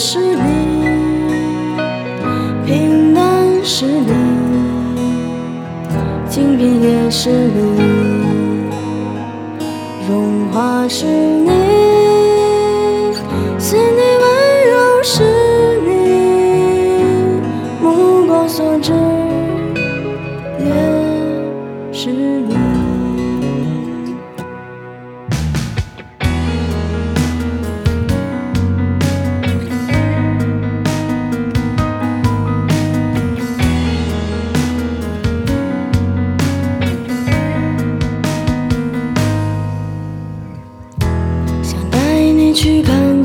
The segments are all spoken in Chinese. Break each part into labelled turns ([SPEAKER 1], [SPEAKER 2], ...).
[SPEAKER 1] 是你，平淡是你，清贫也是你，荣华是你，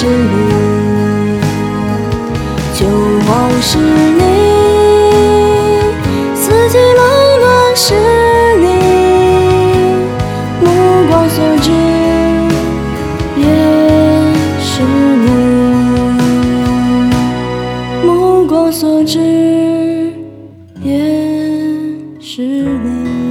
[SPEAKER 1] 是你，秋往是你，四季冷暖是你，目光所至也是你，目光所至也是你。